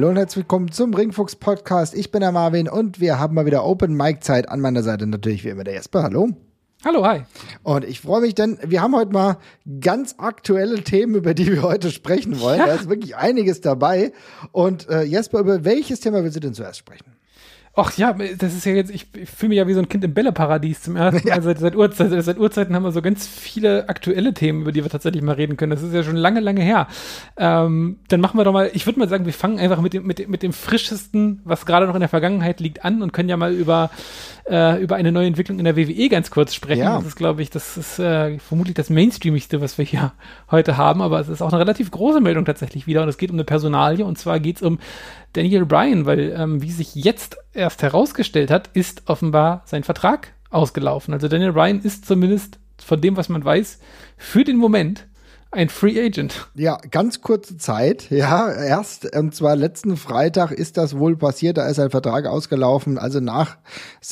Hallo und herzlich willkommen zum Ringfuchs Podcast. Ich bin der Marvin und wir haben mal wieder Open Mic Zeit. An meiner Seite natürlich wie immer der Jesper. Hallo. Hallo, hi. Und ich freue mich, denn wir haben heute mal ganz aktuelle Themen, über die wir heute sprechen wollen. Ja. Da ist wirklich einiges dabei. Und äh, Jesper, über welches Thema willst du denn zuerst sprechen? Ach ja, das ist ja jetzt, ich, ich fühle mich ja wie so ein Kind im Bälleparadies zum ersten Mal. Ja. Seit, seit, Urzeit, seit Urzeiten haben wir so ganz viele aktuelle Themen, über die wir tatsächlich mal reden können. Das ist ja schon lange, lange her. Ähm, dann machen wir doch mal, ich würde mal sagen, wir fangen einfach mit dem, mit, mit dem frischesten, was gerade noch in der Vergangenheit liegt, an und können ja mal über, äh, über eine neue Entwicklung in der WWE ganz kurz sprechen. Ja. Das ist, glaube ich, das ist äh, vermutlich das Mainstreamigste, was wir hier heute haben, aber es ist auch eine relativ große Meldung tatsächlich wieder und es geht um eine Personalie und zwar geht es um Daniel Bryan, weil ähm, wie sich jetzt erst herausgestellt hat, ist offenbar sein Vertrag ausgelaufen. Also Daniel Bryan ist zumindest von dem, was man weiß, für den Moment ein Free Agent. Ja, ganz kurze Zeit. Ja, erst, und zwar letzten Freitag ist das wohl passiert. Da ist ein Vertrag ausgelaufen. Also nach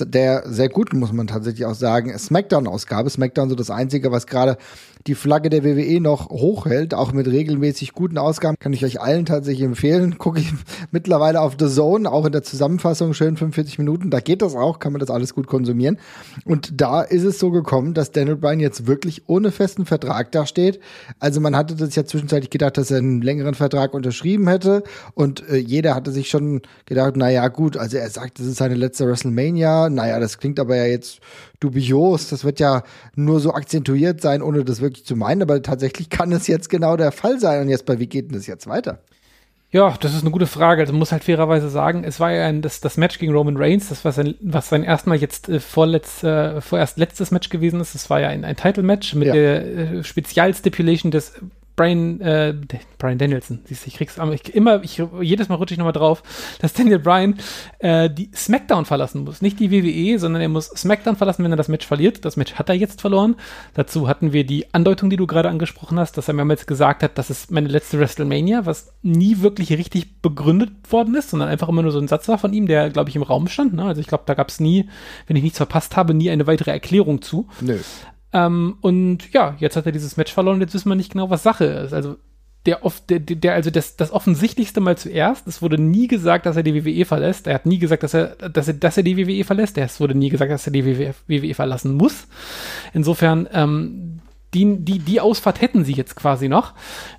der sehr guten, muss man tatsächlich auch sagen, Smackdown-Ausgabe. Smackdown so das Einzige, was gerade die Flagge der WWE noch hochhält, auch mit regelmäßig guten Ausgaben, kann ich euch allen tatsächlich empfehlen. Gucke ich mittlerweile auf The Zone, auch in der Zusammenfassung, schön 45 Minuten. Da geht das auch, kann man das alles gut konsumieren. Und da ist es so gekommen, dass Daniel Bryan jetzt wirklich ohne festen Vertrag dasteht. Also man hatte das ja zwischenzeitlich gedacht, dass er einen längeren Vertrag unterschrieben hätte. Und äh, jeder hatte sich schon gedacht, naja, gut, also er sagt, das ist seine letzte WrestleMania. Naja, das klingt aber ja jetzt dubios. Das wird ja nur so akzentuiert sein, ohne das wirklich zu meinen. Aber tatsächlich kann es jetzt genau der Fall sein. Und jetzt bei, wie geht denn das jetzt weiter? Ja, das ist eine gute Frage. Also man muss halt fairerweise sagen, es war ja ein, das, das Match gegen Roman Reigns, das war sein, was sein erstmal jetzt äh, vorletz, äh, vorerst letztes Match gewesen ist. Das war ja ein, ein Title-Match mit ja. der äh, Spezialstipulation des Brian, äh, Brian Danielson, siehst du, ich krieg's ich, immer, ich, jedes Mal rutsche ich nochmal drauf, dass Daniel Bryan äh, die SmackDown verlassen muss. Nicht die WWE, sondern er muss SmackDown verlassen, wenn er das Match verliert. Das Match hat er jetzt verloren. Dazu hatten wir die Andeutung, die du gerade angesprochen hast, dass er mehrmals gesagt hat, das ist meine letzte WrestleMania, was nie wirklich richtig begründet worden ist, sondern einfach immer nur so ein Satz war von ihm, der, glaube ich, im Raum stand. Ne? Also ich glaube, da gab es nie, wenn ich nichts verpasst habe, nie eine weitere Erklärung zu. Nö. Ähm, und ja, jetzt hat er dieses Match verloren, jetzt wissen wir nicht genau, was Sache ist. Also der, der, der also das, das offensichtlichste mal zuerst, es wurde nie gesagt, dass er die WWE verlässt. Er hat nie gesagt, dass er, dass er, dass er die WWE verlässt. Es wurde nie gesagt, dass er die WWE verlassen muss. Insofern, ähm, die, die, die Ausfahrt hätten sie jetzt quasi noch.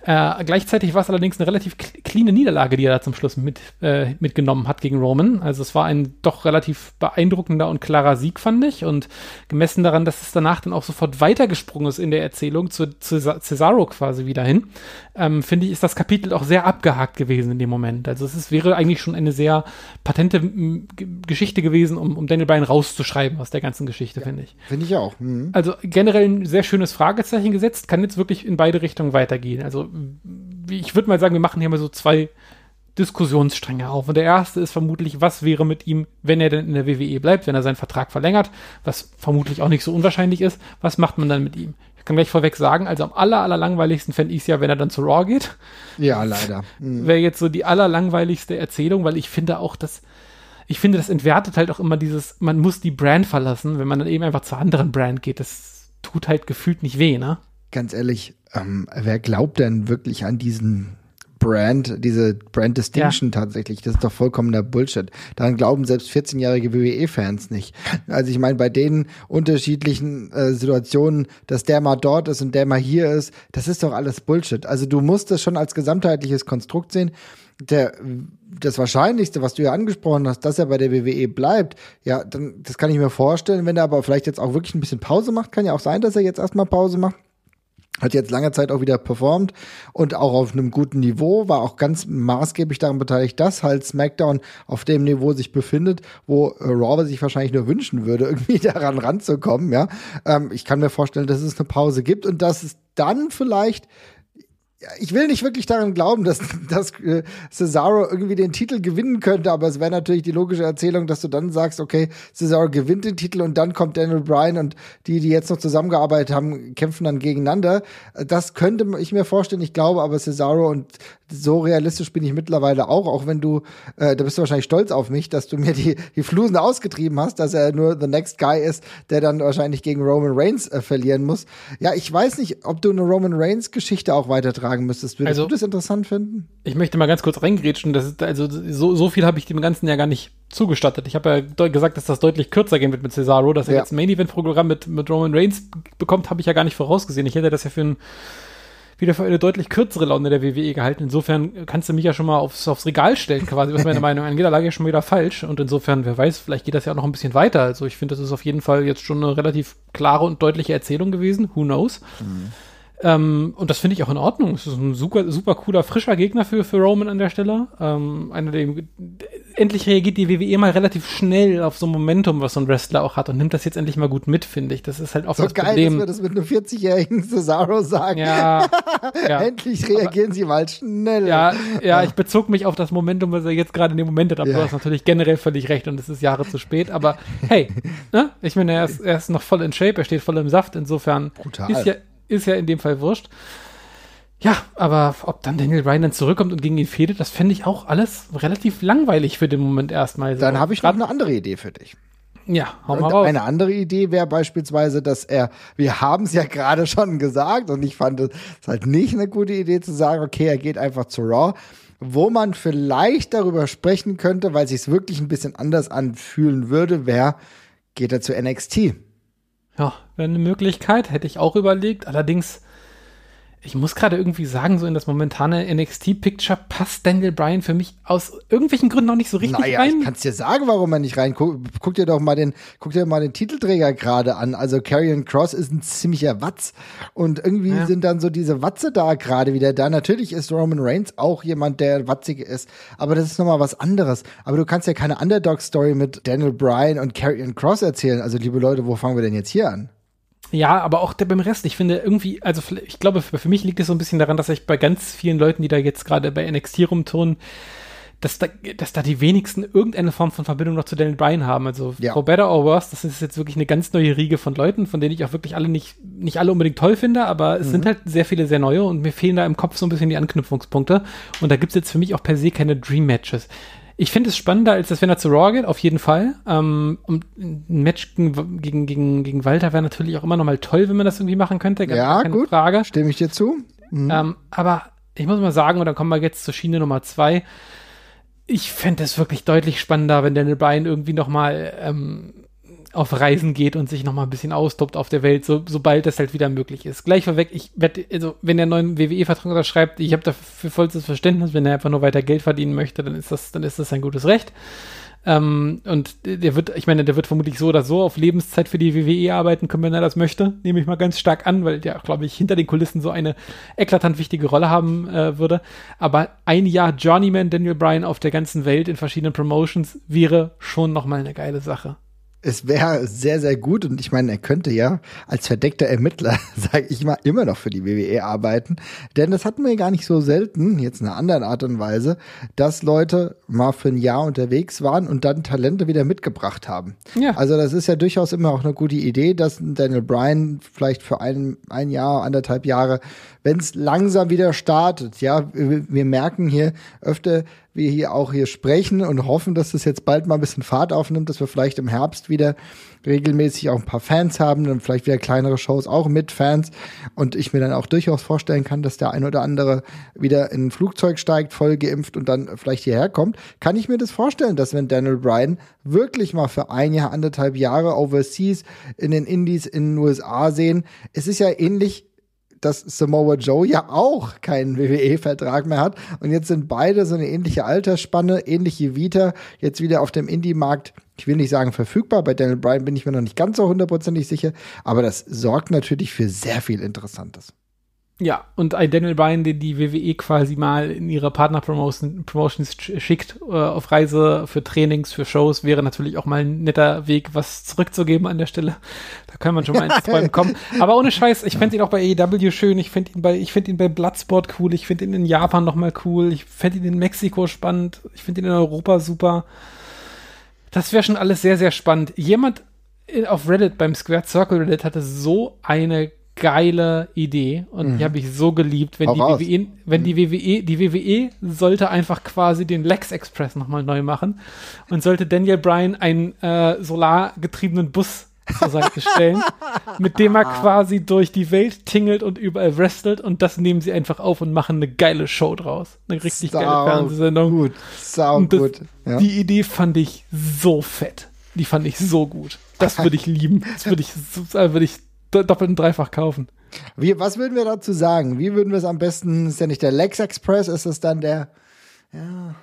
Äh, gleichzeitig war es allerdings eine relativ cleane Niederlage, die er da zum Schluss mit, äh, mitgenommen hat gegen Roman. Also es war ein doch relativ beeindruckender und klarer Sieg, fand ich. Und gemessen daran, dass es danach dann auch sofort weitergesprungen ist in der Erzählung zu, zu Cesaro quasi wieder hin, ähm, finde ich, ist das Kapitel auch sehr abgehakt gewesen in dem Moment. Also es ist, wäre eigentlich schon eine sehr patente Geschichte gewesen, um, um Daniel Bryan rauszuschreiben aus der ganzen Geschichte, ja, finde ich. Finde ich auch. Mhm. Also generell ein sehr schönes Fragezeichen gesetzt, kann jetzt wirklich in beide Richtungen weitergehen. Also ich würde mal sagen, wir machen hier mal so zwei Diskussionsstränge auf. Und der erste ist vermutlich, was wäre mit ihm, wenn er denn in der WWE bleibt, wenn er seinen Vertrag verlängert, was vermutlich auch nicht so unwahrscheinlich ist. Was macht man dann mit ihm? Ich kann gleich vorweg sagen, also am aller, aller langweiligsten fände ich es ja, wenn er dann zu Raw geht. Ja, leider. Mhm. Wäre jetzt so die allerlangweiligste Erzählung, weil ich finde auch, dass ich finde, das entwertet halt auch immer dieses, man muss die Brand verlassen, wenn man dann eben einfach zur anderen Brand geht. Das tut halt gefühlt nicht weh, ne? Ganz ehrlich, ähm, wer glaubt denn wirklich an diesen Brand, diese Brand Distinction ja. tatsächlich. Das ist doch vollkommener Bullshit. Daran glauben selbst 14-jährige WWE-Fans nicht. Also ich meine, bei den unterschiedlichen äh, Situationen, dass der mal dort ist und der mal hier ist, das ist doch alles Bullshit. Also du musst das schon als gesamtheitliches Konstrukt sehen. Der, das Wahrscheinlichste, was du ja angesprochen hast, dass er bei der WWE bleibt, ja, dann, das kann ich mir vorstellen, wenn er aber vielleicht jetzt auch wirklich ein bisschen Pause macht, kann ja auch sein, dass er jetzt erstmal Pause macht hat jetzt lange Zeit auch wieder performt und auch auf einem guten Niveau, war auch ganz maßgeblich daran beteiligt, dass halt SmackDown auf dem Niveau sich befindet, wo äh, Raw sich wahrscheinlich nur wünschen würde, irgendwie daran ranzukommen, ja. Ähm, ich kann mir vorstellen, dass es eine Pause gibt und dass es dann vielleicht ich will nicht wirklich daran glauben, dass, dass äh, Cesaro irgendwie den Titel gewinnen könnte, aber es wäre natürlich die logische Erzählung, dass du dann sagst, okay, Cesaro gewinnt den Titel und dann kommt Daniel Bryan und die, die jetzt noch zusammengearbeitet haben, kämpfen dann gegeneinander. Das könnte ich mir vorstellen. Ich glaube aber Cesaro und so realistisch bin ich mittlerweile auch, auch wenn du, äh, da bist du wahrscheinlich stolz auf mich, dass du mir die, die Flusen ausgetrieben hast, dass er nur the next guy ist, der dann wahrscheinlich gegen Roman Reigns äh, verlieren muss. Ja, ich weiß nicht, ob du eine Roman Reigns Geschichte auch weitertragen müsstest. Würdest also, du das interessant finden? Ich möchte mal ganz kurz reingrätschen. Das ist, also so, so viel habe ich dem Ganzen ja gar nicht zugestattet. Ich habe ja gesagt, dass das deutlich kürzer gehen wird mit Cesaro, dass er ja. jetzt ein Main Event Programm mit, mit Roman Reigns bekommt, habe ich ja gar nicht vorausgesehen. Ich hätte das ja für ein wieder für eine deutlich kürzere Laune der WWE gehalten. Insofern kannst du mich ja schon mal aufs, aufs Regal stellen, quasi, was meine Meinung angeht. Da lag ja schon wieder falsch. Und insofern, wer weiß, vielleicht geht das ja auch noch ein bisschen weiter. Also ich finde, das ist auf jeden Fall jetzt schon eine relativ klare und deutliche Erzählung gewesen. Who knows? Mhm. Ähm, und das finde ich auch in Ordnung. Es ist ein super, super cooler, frischer Gegner für, für Roman an der Stelle. Ähm, einer, der endlich reagiert die WWE mal relativ schnell auf so ein Momentum, was so ein Wrestler auch hat und nimmt das jetzt endlich mal gut mit, finde ich. Das ist halt auch so das geil, Problem. dass wir das mit einem 40-jährigen Cesaro sagen. Ja, ja. endlich reagieren Aber, sie mal schnell. Ja, ja, ich bezog mich auf das Momentum, was er jetzt gerade in dem Moment hat. Aber ja. du hast natürlich generell völlig recht und es ist Jahre zu spät. Aber hey, ne? ich meine, er ist, er ist noch voll in Shape, er steht voll im Saft. Insofern Brutal. ist ja ist ja in dem Fall wurscht. Ja, aber ob dann Daniel Bryan dann zurückkommt und gegen ihn fädet, das fände ich auch alles relativ langweilig für den Moment erstmal. So. Dann habe ich noch eine andere Idee für dich. Ja, hau mal raus. Eine andere Idee wäre beispielsweise, dass er, wir haben es ja gerade schon gesagt und ich fand es halt nicht eine gute Idee zu sagen, okay, er geht einfach zu Raw, wo man vielleicht darüber sprechen könnte, weil sich es wirklich ein bisschen anders anfühlen würde, wäre, geht er zu NXT. Ja, wäre eine Möglichkeit, hätte ich auch überlegt. Allerdings ich muss gerade irgendwie sagen, so in das momentane NXT-Picture passt Daniel Bryan für mich aus irgendwelchen Gründen noch nicht so richtig naja, rein. Ich kannst dir sagen, warum er nicht rein. Guck, guck, dir doch mal den, guck dir mal den Titelträger gerade an. Also Karrion Cross ist ein ziemlicher Watz. Und irgendwie ja. sind dann so diese Watze da gerade wieder da. Natürlich ist Roman Reigns auch jemand, der watzig ist. Aber das ist nochmal was anderes. Aber du kannst ja keine Underdog-Story mit Daniel Bryan und Karrion Cross erzählen. Also liebe Leute, wo fangen wir denn jetzt hier an? Ja, aber auch der beim Rest. Ich finde irgendwie, also ich glaube, für mich liegt es so ein bisschen daran, dass ich bei ganz vielen Leuten, die da jetzt gerade bei NXT rumturnen, dass da, dass da die wenigsten irgendeine Form von Verbindung noch zu Daniel Bryan haben. Also ja. for better or worse, das ist jetzt wirklich eine ganz neue Riege von Leuten, von denen ich auch wirklich alle nicht, nicht alle unbedingt toll finde, aber es mhm. sind halt sehr viele sehr neue und mir fehlen da im Kopf so ein bisschen die Anknüpfungspunkte. Und da gibt's jetzt für mich auch per se keine Dream Matches. Ich finde es spannender, als das, wenn er zu Raw geht, auf jeden Fall. Ähm, und ein Match gegen, gegen, gegen, gegen Walter wäre natürlich auch immer noch mal toll, wenn man das irgendwie machen könnte. Ganz ja, keine gut. Frage. Stimme ich dir zu. Mhm. Ähm, aber ich muss mal sagen, und dann kommen wir jetzt zur Schiene Nummer zwei. Ich fände es wirklich deutlich spannender, wenn Daniel Bryan irgendwie noch mal ähm, auf Reisen geht und sich noch mal ein bisschen austobt auf der Welt, so, sobald das halt wieder möglich ist. Gleich vorweg, ich werde, also wenn er einen neuen WWE-Vertrag unterschreibt, ich habe dafür vollstes Verständnis, wenn er einfach nur weiter Geld verdienen möchte, dann ist das, dann ist das ein gutes Recht. Ähm, und der wird, ich meine, der wird vermutlich so oder so auf Lebenszeit für die WWE arbeiten können, wenn er das möchte. Nehme ich mal ganz stark an, weil der, glaube ich, hinter den Kulissen so eine eklatant wichtige Rolle haben äh, würde. Aber ein Jahr Journeyman Daniel Bryan auf der ganzen Welt in verschiedenen Promotions wäre schon nochmal eine geile Sache es wäre sehr, sehr gut und ich meine, er könnte ja als verdeckter Ermittler, sage ich mal, immer noch für die WWE arbeiten. Denn das hatten wir gar nicht so selten, jetzt in einer anderen Art und Weise, dass Leute mal für ein Jahr unterwegs waren und dann Talente wieder mitgebracht haben. Ja. Also das ist ja durchaus immer auch eine gute Idee, dass Daniel Bryan vielleicht für ein, ein Jahr, anderthalb Jahre wenn es langsam wieder startet. Ja, wir, wir merken hier öfter, wir hier auch hier sprechen und hoffen, dass das jetzt bald mal ein bisschen Fahrt aufnimmt, dass wir vielleicht im Herbst wieder regelmäßig auch ein paar Fans haben und vielleicht wieder kleinere Shows auch mit Fans und ich mir dann auch durchaus vorstellen kann, dass der ein oder andere wieder in ein Flugzeug steigt, voll geimpft und dann vielleicht hierher kommt, kann ich mir das vorstellen, dass wenn Daniel Bryan wirklich mal für ein Jahr, anderthalb Jahre overseas in den Indies in den USA sehen, es ist ja ähnlich dass Samoa Joe ja auch keinen WWE-Vertrag mehr hat. Und jetzt sind beide so eine ähnliche Altersspanne, ähnliche Vita, jetzt wieder auf dem Indie-Markt. Ich will nicht sagen verfügbar. Bei Daniel Bryan bin ich mir noch nicht ganz so hundertprozentig sicher. Aber das sorgt natürlich für sehr viel Interessantes. Ja, und ein Daniel Bryan, den die WWE quasi mal in ihre Partner-Promotions Promotions schickt, äh, auf Reise für Trainings, für Shows, wäre natürlich auch mal ein netter Weg, was zurückzugeben an der Stelle. Da kann man schon mal ins Träumen kommen. Aber ohne Scheiß, ich fände ihn auch bei AEW schön, ich finde ihn bei, ich finde ihn bei Bloodsport cool, ich finde ihn in Japan nochmal cool, ich fände ihn in Mexiko spannend, ich finde ihn in Europa super. Das wäre schon alles sehr, sehr spannend. Jemand auf Reddit, beim Square Circle Reddit, hatte so eine geile Idee und mhm. die habe ich so geliebt, wenn die WWE, wenn die WWE, die WWE sollte einfach quasi den Lex Express nochmal neu machen und sollte Daniel Bryan einen äh, solargetriebenen Bus zur Seite stellen, mit dem er quasi durch die Welt tingelt und überall wrestelt und das nehmen sie einfach auf und machen eine geile Show draus. Eine richtig Sau geile Fernsehsendung. Gut, sau das, gut. Ja. Die Idee fand ich so fett. Die fand ich so gut. Das würde ich lieben. Das würde ich, würde ich doppelt und dreifach kaufen. Wie, was würden wir dazu sagen? Wie würden wir es am besten? Ist ja nicht der Lex Express, ist es dann der, ja,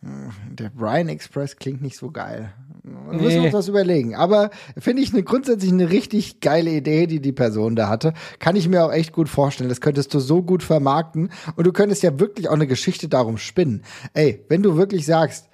der Brian Express klingt nicht so geil. Da nee. müssen wir uns was überlegen. Aber finde ich eine, grundsätzlich eine richtig geile Idee, die die Person da hatte. Kann ich mir auch echt gut vorstellen. Das könntest du so gut vermarkten. Und du könntest ja wirklich auch eine Geschichte darum spinnen. Ey, wenn du wirklich sagst,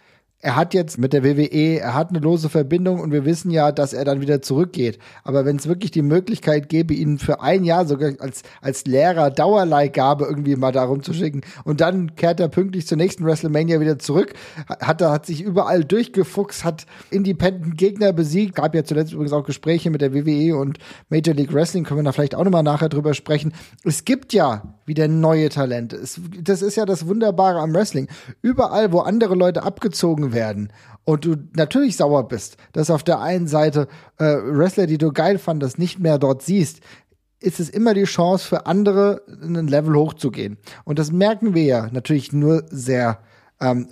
er hat jetzt mit der WWE, er hat eine lose Verbindung und wir wissen ja, dass er dann wieder zurückgeht. Aber wenn es wirklich die Möglichkeit gäbe, ihn für ein Jahr sogar als, als Lehrer Dauerleihgabe irgendwie mal darum zu schicken und dann kehrt er pünktlich zur nächsten WrestleMania wieder zurück, hat er hat sich überall durchgefuchst, hat Independent Gegner besiegt, gab ja zuletzt übrigens auch Gespräche mit der WWE und Major League Wrestling, können wir da vielleicht auch nochmal nachher drüber sprechen. Es gibt ja wieder neue Talente. Es, das ist ja das Wunderbare am Wrestling. Überall, wo andere Leute abgezogen werden und du natürlich sauer bist, dass auf der einen Seite äh, Wrestler, die du geil fandest, nicht mehr dort siehst, ist es immer die Chance für andere, ein Level hochzugehen. Und das merken wir ja natürlich nur sehr ähm,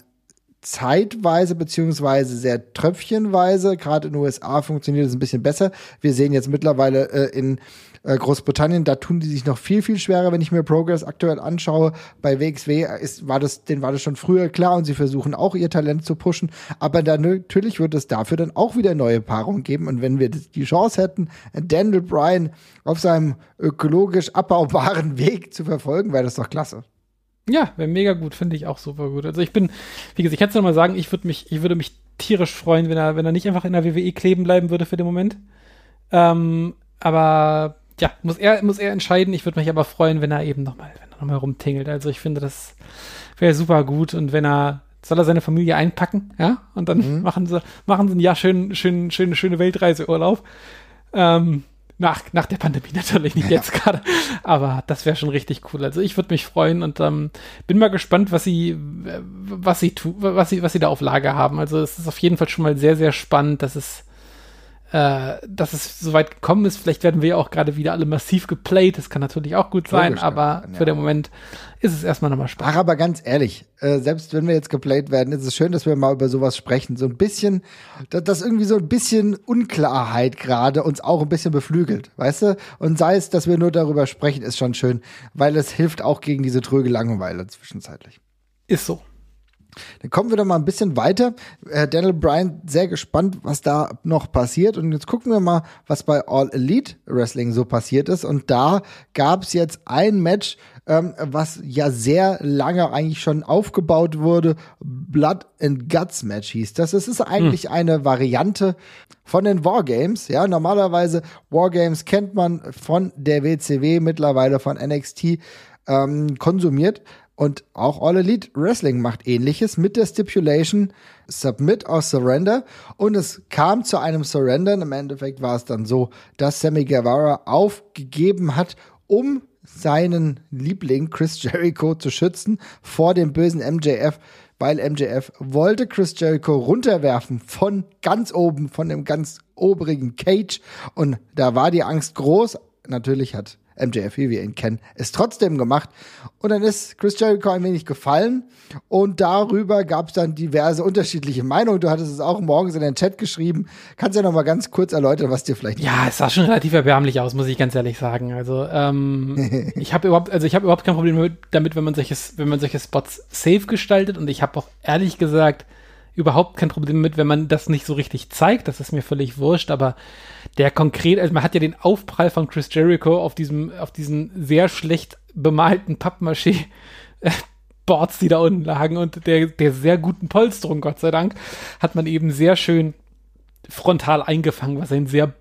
zeitweise beziehungsweise sehr tröpfchenweise. Gerade in den USA funktioniert es ein bisschen besser. Wir sehen jetzt mittlerweile äh, in äh, Großbritannien, da tun die sich noch viel, viel schwerer, wenn ich mir Progress aktuell anschaue. Bei WXW ist, war das, denen war das schon früher klar und sie versuchen auch ihr Talent zu pushen. Aber dann natürlich wird es dafür dann auch wieder neue Paarungen geben. Und wenn wir die Chance hätten, Daniel Bryan auf seinem ökologisch abbaubaren Weg zu verfolgen, wäre das doch klasse. Ja, wäre mega gut, finde ich auch super gut. Also ich bin, wie gesagt, ich kann es nochmal sagen, ich würde mich, ich würde mich tierisch freuen, wenn er, wenn er nicht einfach in der WWE kleben bleiben würde für den Moment. Ähm, aber ja, muss er, muss er entscheiden. Ich würde mich aber freuen, wenn er eben nochmal, wenn er nochmal rumtingelt. Also ich finde, das wäre super gut. Und wenn er, soll er seine Familie einpacken, ja? Und dann mhm. machen sie, machen sie ein Jahr schön, schön, schöne, schöne Weltreiseurlaub. Ähm, nach, nach der Pandemie natürlich, nicht ja. jetzt gerade. Aber das wäre schon richtig cool. Also ich würde mich freuen und ähm, bin mal gespannt, was sie, was sie tu, was sie, was sie da auf Lager haben. Also es ist auf jeden Fall schon mal sehr, sehr spannend, dass es äh, dass es so weit gekommen ist. Vielleicht werden wir ja auch gerade wieder alle massiv geplayt. Das kann natürlich auch gut sein, Logisch, aber ja. für den Moment ist es erstmal nochmal spannend. Ach, aber ganz ehrlich, äh, selbst wenn wir jetzt geplayt werden, ist es schön, dass wir mal über sowas sprechen. So ein bisschen, dass, dass irgendwie so ein bisschen Unklarheit gerade uns auch ein bisschen beflügelt, weißt du? Und sei es, dass wir nur darüber sprechen, ist schon schön, weil es hilft auch gegen diese tröge Langeweile zwischenzeitlich. Ist so. Dann kommen wir doch mal ein bisschen weiter. Herr Daniel Bryan, sehr gespannt, was da noch passiert. Und jetzt gucken wir mal, was bei All Elite Wrestling so passiert ist. Und da gab es jetzt ein Match, ähm, was ja sehr lange eigentlich schon aufgebaut wurde. Blood and Guts Match hieß das. Es ist eigentlich hm. eine Variante von den Wargames. Ja, normalerweise Wargames kennt man von der WCW, mittlerweile von NXT ähm, konsumiert. Und auch All Elite Wrestling macht ähnliches mit der Stipulation Submit or Surrender. Und es kam zu einem Surrender. Im Endeffekt war es dann so, dass Sammy Guevara aufgegeben hat, um seinen Liebling Chris Jericho zu schützen vor dem bösen MJF, weil MJF wollte Chris Jericho runterwerfen von ganz oben, von dem ganz oberigen Cage. Und da war die Angst groß. Natürlich hat MJF, wie wir ihn kennen, es trotzdem gemacht. Und dann ist Chris Jericho ein wenig gefallen und darüber gab es dann diverse unterschiedliche Meinungen. Du hattest es auch morgens in den Chat geschrieben. Kannst du ja noch mal ganz kurz erläutern, was dir vielleicht. Ja, es sah schon relativ erbärmlich aus, muss ich ganz ehrlich sagen. Also ähm, ich habe überhaupt, also ich habe überhaupt kein Problem damit, wenn man solches, wenn man solche Spots safe gestaltet. Und ich habe auch ehrlich gesagt überhaupt kein Problem mit, wenn man das nicht so richtig zeigt. Das ist mir völlig wurscht, aber der konkret, also man hat ja den Aufprall von Chris Jericho auf diesem, auf diesen sehr schlecht bemalten Pappmaché Boards, die da unten lagen und der, der sehr guten Polsterung, Gott sei Dank, hat man eben sehr schön frontal eingefangen, was ein sehr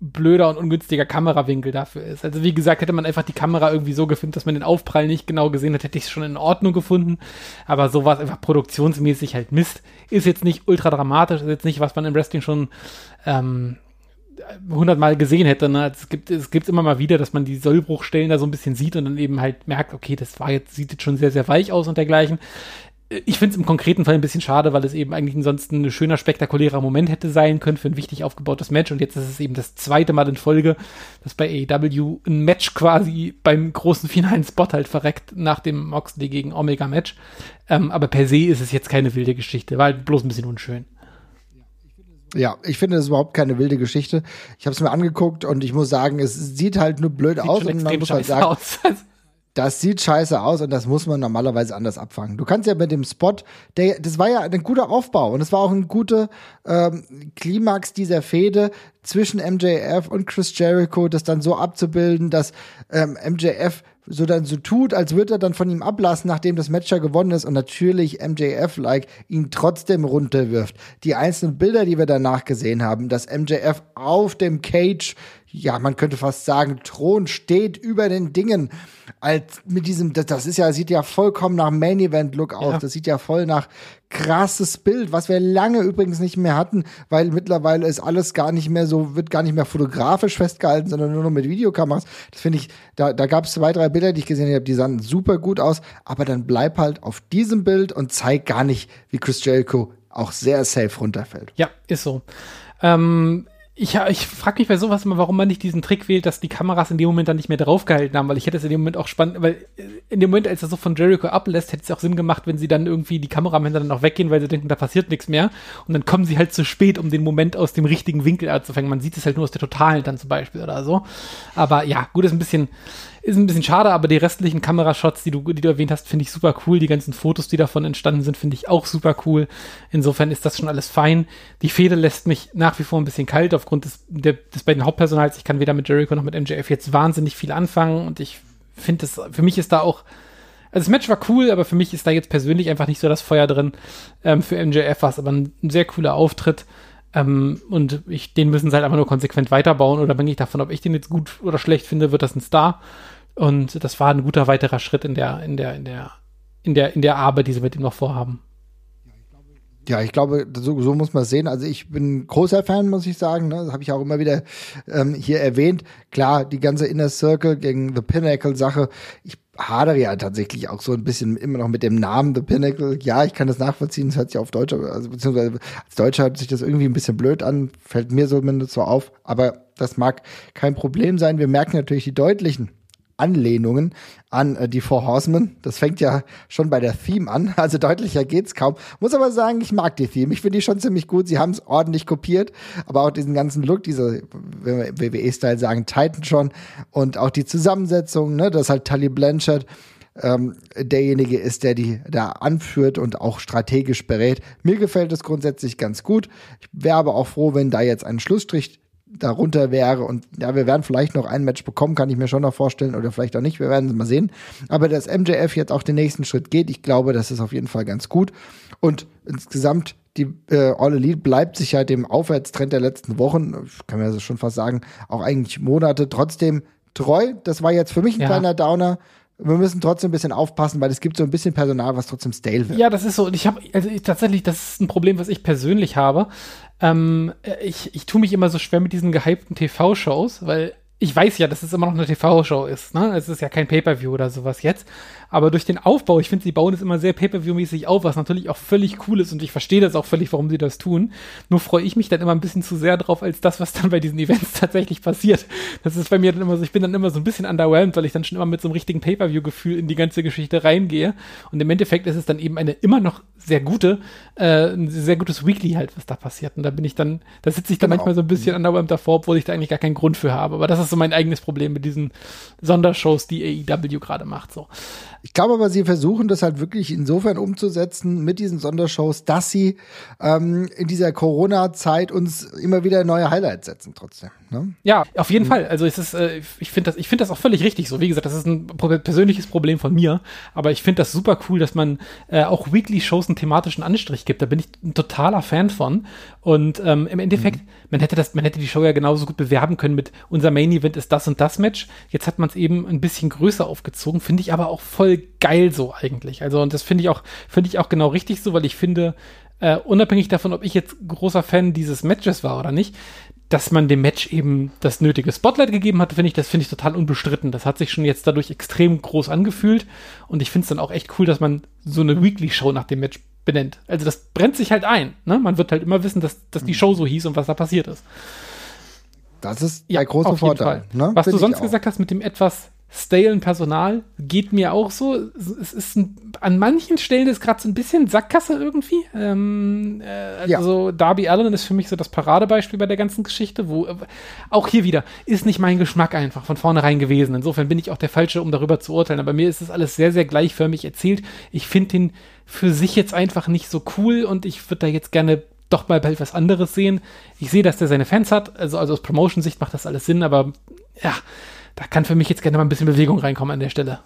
blöder und ungünstiger Kamerawinkel dafür ist. Also wie gesagt, hätte man einfach die Kamera irgendwie so gefilmt, dass man den Aufprall nicht genau gesehen hat, hätte ich es schon in Ordnung gefunden. Aber so war es einfach produktionsmäßig halt Mist. Ist jetzt nicht ultra dramatisch, ist jetzt nicht, was man im Wrestling schon ähm, hundertmal gesehen hätte. Ne? Es gibt es gibt immer mal wieder, dass man die Sollbruchstellen da so ein bisschen sieht und dann eben halt merkt, okay, das war jetzt sieht jetzt schon sehr sehr weich aus und dergleichen ich finde es im konkreten Fall ein bisschen schade, weil es eben eigentlich ansonsten ein schöner, spektakulärer Moment hätte sein können für ein wichtig aufgebautes Match. Und jetzt ist es eben das zweite Mal in Folge, dass bei AEW ein Match quasi beim großen finalen Spot halt verreckt nach dem Moxley gegen Omega Match. Ähm, aber per se ist es jetzt keine wilde Geschichte, war halt bloß ein bisschen unschön. Ja, ich finde das ist überhaupt keine wilde Geschichte. Ich habe es mir angeguckt und ich muss sagen, es sieht halt nur blöd sieht aus und man muss halt sagen, aus. das sieht scheiße aus und das muss man normalerweise anders abfangen. Du kannst ja mit dem Spot, der, das war ja ein guter Aufbau und es war auch ein guter ähm, Klimax dieser Fehde zwischen MJF und Chris Jericho, das dann so abzubilden, dass ähm, MJF so dann so tut, als würde er dann von ihm ablassen, nachdem das Match ja gewonnen ist und natürlich MJF-like ihn trotzdem runterwirft. Die einzelnen Bilder, die wir danach gesehen haben, dass MJF auf dem Cage ja, man könnte fast sagen, Thron steht über den Dingen. Als mit diesem, das, das ist ja, sieht ja vollkommen nach Main Event Look aus. Ja. Das sieht ja voll nach krasses Bild, was wir lange übrigens nicht mehr hatten, weil mittlerweile ist alles gar nicht mehr so, wird gar nicht mehr fotografisch festgehalten, sondern nur noch mit Videokameras. Das finde ich, da, da gab es zwei, drei Bilder, die ich gesehen habe, die sahen super gut aus, aber dann bleib halt auf diesem Bild und zeig gar nicht, wie Chris Jericho auch sehr safe runterfällt. Ja, ist so. Ähm ich, ich frage mich bei sowas immer, warum man nicht diesen Trick wählt, dass die Kameras in dem Moment dann nicht mehr draufgehalten haben, weil ich hätte es in dem Moment auch spannend, weil äh, in dem Moment, als er so von Jericho ablässt, hätte es auch Sinn gemacht, wenn sie dann irgendwie die Kameramänner dann auch weggehen, weil sie denken, da passiert nichts mehr. Und dann kommen sie halt zu spät, um den Moment aus dem richtigen Winkel anzufangen. Man sieht es halt nur aus der Totalen dann zum Beispiel oder so. Aber ja, gut, ist ein bisschen, ist ein bisschen schade, aber die restlichen Kamerashots, die du, die du erwähnt hast, finde ich super cool. Die ganzen Fotos, die davon entstanden sind, finde ich auch super cool. Insofern ist das schon alles fein. Die Fehde lässt mich nach wie vor ein bisschen kalt aufgrund des, der, des beiden Hauptpersonals. Ich kann weder mit Jericho noch mit MJF jetzt wahnsinnig viel anfangen und ich finde es, für mich ist da auch, also das Match war cool, aber für mich ist da jetzt persönlich einfach nicht so das Feuer drin. Ähm, für MJF war es aber ein, ein sehr cooler Auftritt. Ähm, und ich, den müssen sie halt einfach nur konsequent weiterbauen oder bin ich davon, ob ich den jetzt gut oder schlecht finde, wird das ein Star. Und das war ein guter weiterer Schritt in der, in der, in der, in der, in der Arbeit, die sie mit ihm noch vorhaben. Ja, ich glaube, so, so muss man es sehen. Also ich bin großer Fan, muss ich sagen. Ne? Das habe ich auch immer wieder ähm, hier erwähnt. Klar, die ganze Inner Circle gegen The Pinnacle-Sache. Ich hadere ja tatsächlich auch so ein bisschen immer noch mit dem Namen The Pinnacle. Ja, ich kann das nachvollziehen. Das hört sich auf Deutsch, also beziehungsweise als Deutscher hört sich das irgendwie ein bisschen blöd an. Fällt mir zumindest so auf. Aber das mag kein Problem sein. Wir merken natürlich die deutlichen Anlehnungen an äh, die Four Horsemen. Das fängt ja schon bei der Theme an, also deutlicher geht's kaum. Muss aber sagen, ich mag die Theme. Ich finde die schon ziemlich gut. Sie haben es ordentlich kopiert, aber auch diesen ganzen Look, diese, wenn wir WWE-Style sagen, Titan schon und auch die Zusammensetzung, ne, dass halt Tully Blanchard ähm, derjenige ist, der die da anführt und auch strategisch berät. Mir gefällt es grundsätzlich ganz gut. Ich wäre aber auch froh, wenn da jetzt ein Schlussstrich darunter wäre. Und ja, wir werden vielleicht noch ein Match bekommen, kann ich mir schon noch vorstellen, oder vielleicht auch nicht. Wir werden es mal sehen. Aber dass MJF jetzt auch den nächsten Schritt geht, ich glaube, das ist auf jeden Fall ganz gut. Und insgesamt, die äh, All Elite bleibt sich ja dem Aufwärtstrend der letzten Wochen, ich kann mir das schon fast sagen, auch eigentlich Monate trotzdem treu. Das war jetzt für mich ein ja. kleiner Downer wir müssen trotzdem ein bisschen aufpassen, weil es gibt so ein bisschen Personal, was trotzdem stale wird. Ja, das ist so. Und ich habe, also ich, tatsächlich, das ist ein Problem, was ich persönlich habe. Ähm, ich, ich tue mich immer so schwer mit diesen gehypten TV-Shows, weil ich weiß ja, dass es immer noch eine TV-Show ist. Ne? Es ist ja kein Pay-per-View oder sowas jetzt. Aber durch den Aufbau, ich finde, sie bauen es immer sehr Pay-per-view-mäßig auf, was natürlich auch völlig cool ist und ich verstehe das auch völlig, warum sie das tun. Nur freue ich mich dann immer ein bisschen zu sehr drauf, als das, was dann bei diesen Events tatsächlich passiert. Das ist bei mir dann immer so, ich bin dann immer so ein bisschen underwhelmed, weil ich dann schon immer mit so einem richtigen Pay-per-view-Gefühl in die ganze Geschichte reingehe. Und im Endeffekt ist es dann eben eine immer noch sehr gute, äh, ein sehr gutes Weekly halt, was da passiert. Und da bin ich dann, da sitze ich dann genau. manchmal so ein bisschen underwhelmed davor, obwohl ich da eigentlich gar keinen Grund für habe. Aber das ist ist so mein eigenes Problem mit diesen Sondershows, die AEW gerade macht. So. Ich glaube aber, sie versuchen das halt wirklich insofern umzusetzen mit diesen Sondershows, dass sie ähm, in dieser Corona-Zeit uns immer wieder neue Highlights setzen trotzdem. Ne? Ja, auf jeden mhm. Fall. Also es ist, äh, ich finde das, ich finde das auch völlig richtig. So wie gesagt, das ist ein persönliches Problem von mir, aber ich finde das super cool, dass man äh, auch Weekly-Shows einen thematischen Anstrich gibt. Da bin ich ein totaler Fan von. Und ähm, im Endeffekt, mhm. Man hätte das, man hätte die Show ja genauso gut bewerben können mit unser Main Event ist das und das Match. Jetzt hat man es eben ein bisschen größer aufgezogen, finde ich aber auch voll geil so eigentlich. Also und das finde ich auch, finde ich auch genau richtig so, weil ich finde, äh, unabhängig davon, ob ich jetzt großer Fan dieses Matches war oder nicht, dass man dem Match eben das nötige Spotlight gegeben hat, finde ich, das finde ich total unbestritten. Das hat sich schon jetzt dadurch extrem groß angefühlt und ich finde es dann auch echt cool, dass man so eine Weekly-Show nach dem Match benennt. Also das brennt sich halt ein. Ne? Man wird halt immer wissen, dass, dass die mhm. Show so hieß und was da passiert ist. Das ist ja, der große Vorteil. Ne? Was Find du sonst gesagt hast mit dem etwas stalen Personal geht mir auch so. Es ist ein, an manchen Stellen ist gerade so ein bisschen Sackgasse irgendwie. Ähm, äh, also ja. Darby Allen ist für mich so das Paradebeispiel bei der ganzen Geschichte, wo äh, auch hier wieder ist nicht mein Geschmack einfach von vornherein gewesen. Insofern bin ich auch der Falsche, um darüber zu urteilen. Aber mir ist das alles sehr, sehr gleichförmig erzählt. Ich finde den für sich jetzt einfach nicht so cool und ich würde da jetzt gerne doch mal bald was anderes sehen. Ich sehe, dass der seine Fans hat. Also, also aus Promotion-Sicht macht das alles Sinn, aber ja da kann für mich jetzt gerne mal ein bisschen Bewegung reinkommen an der Stelle.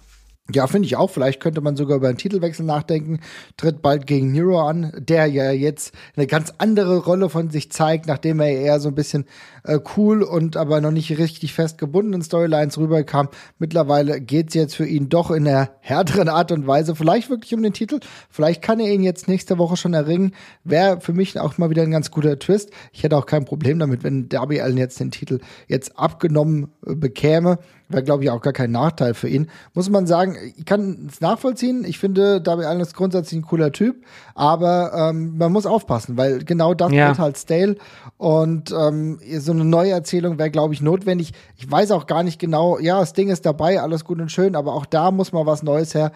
Ja, finde ich auch. Vielleicht könnte man sogar über einen Titelwechsel nachdenken. Tritt bald gegen Nero an, der ja jetzt eine ganz andere Rolle von sich zeigt, nachdem er eher so ein bisschen äh, cool und aber noch nicht richtig fest gebundenen Storylines rüberkam. Mittlerweile geht's jetzt für ihn doch in einer härteren Art und Weise. Vielleicht wirklich um den Titel. Vielleicht kann er ihn jetzt nächste Woche schon erringen. Wäre für mich auch mal wieder ein ganz guter Twist. Ich hätte auch kein Problem damit, wenn Darby Allen jetzt den Titel jetzt abgenommen äh, bekäme wäre, glaube ich, auch gar kein Nachteil für ihn. Muss man sagen, ich kann es nachvollziehen. Ich finde, Darby Allen ist grundsätzlich ein cooler Typ, aber ähm, man muss aufpassen, weil genau das ja. wird halt stale und ähm, so eine neue Erzählung wäre, glaube ich, notwendig. Ich weiß auch gar nicht genau, ja, das Ding ist dabei, alles gut und schön, aber auch da muss mal was Neues her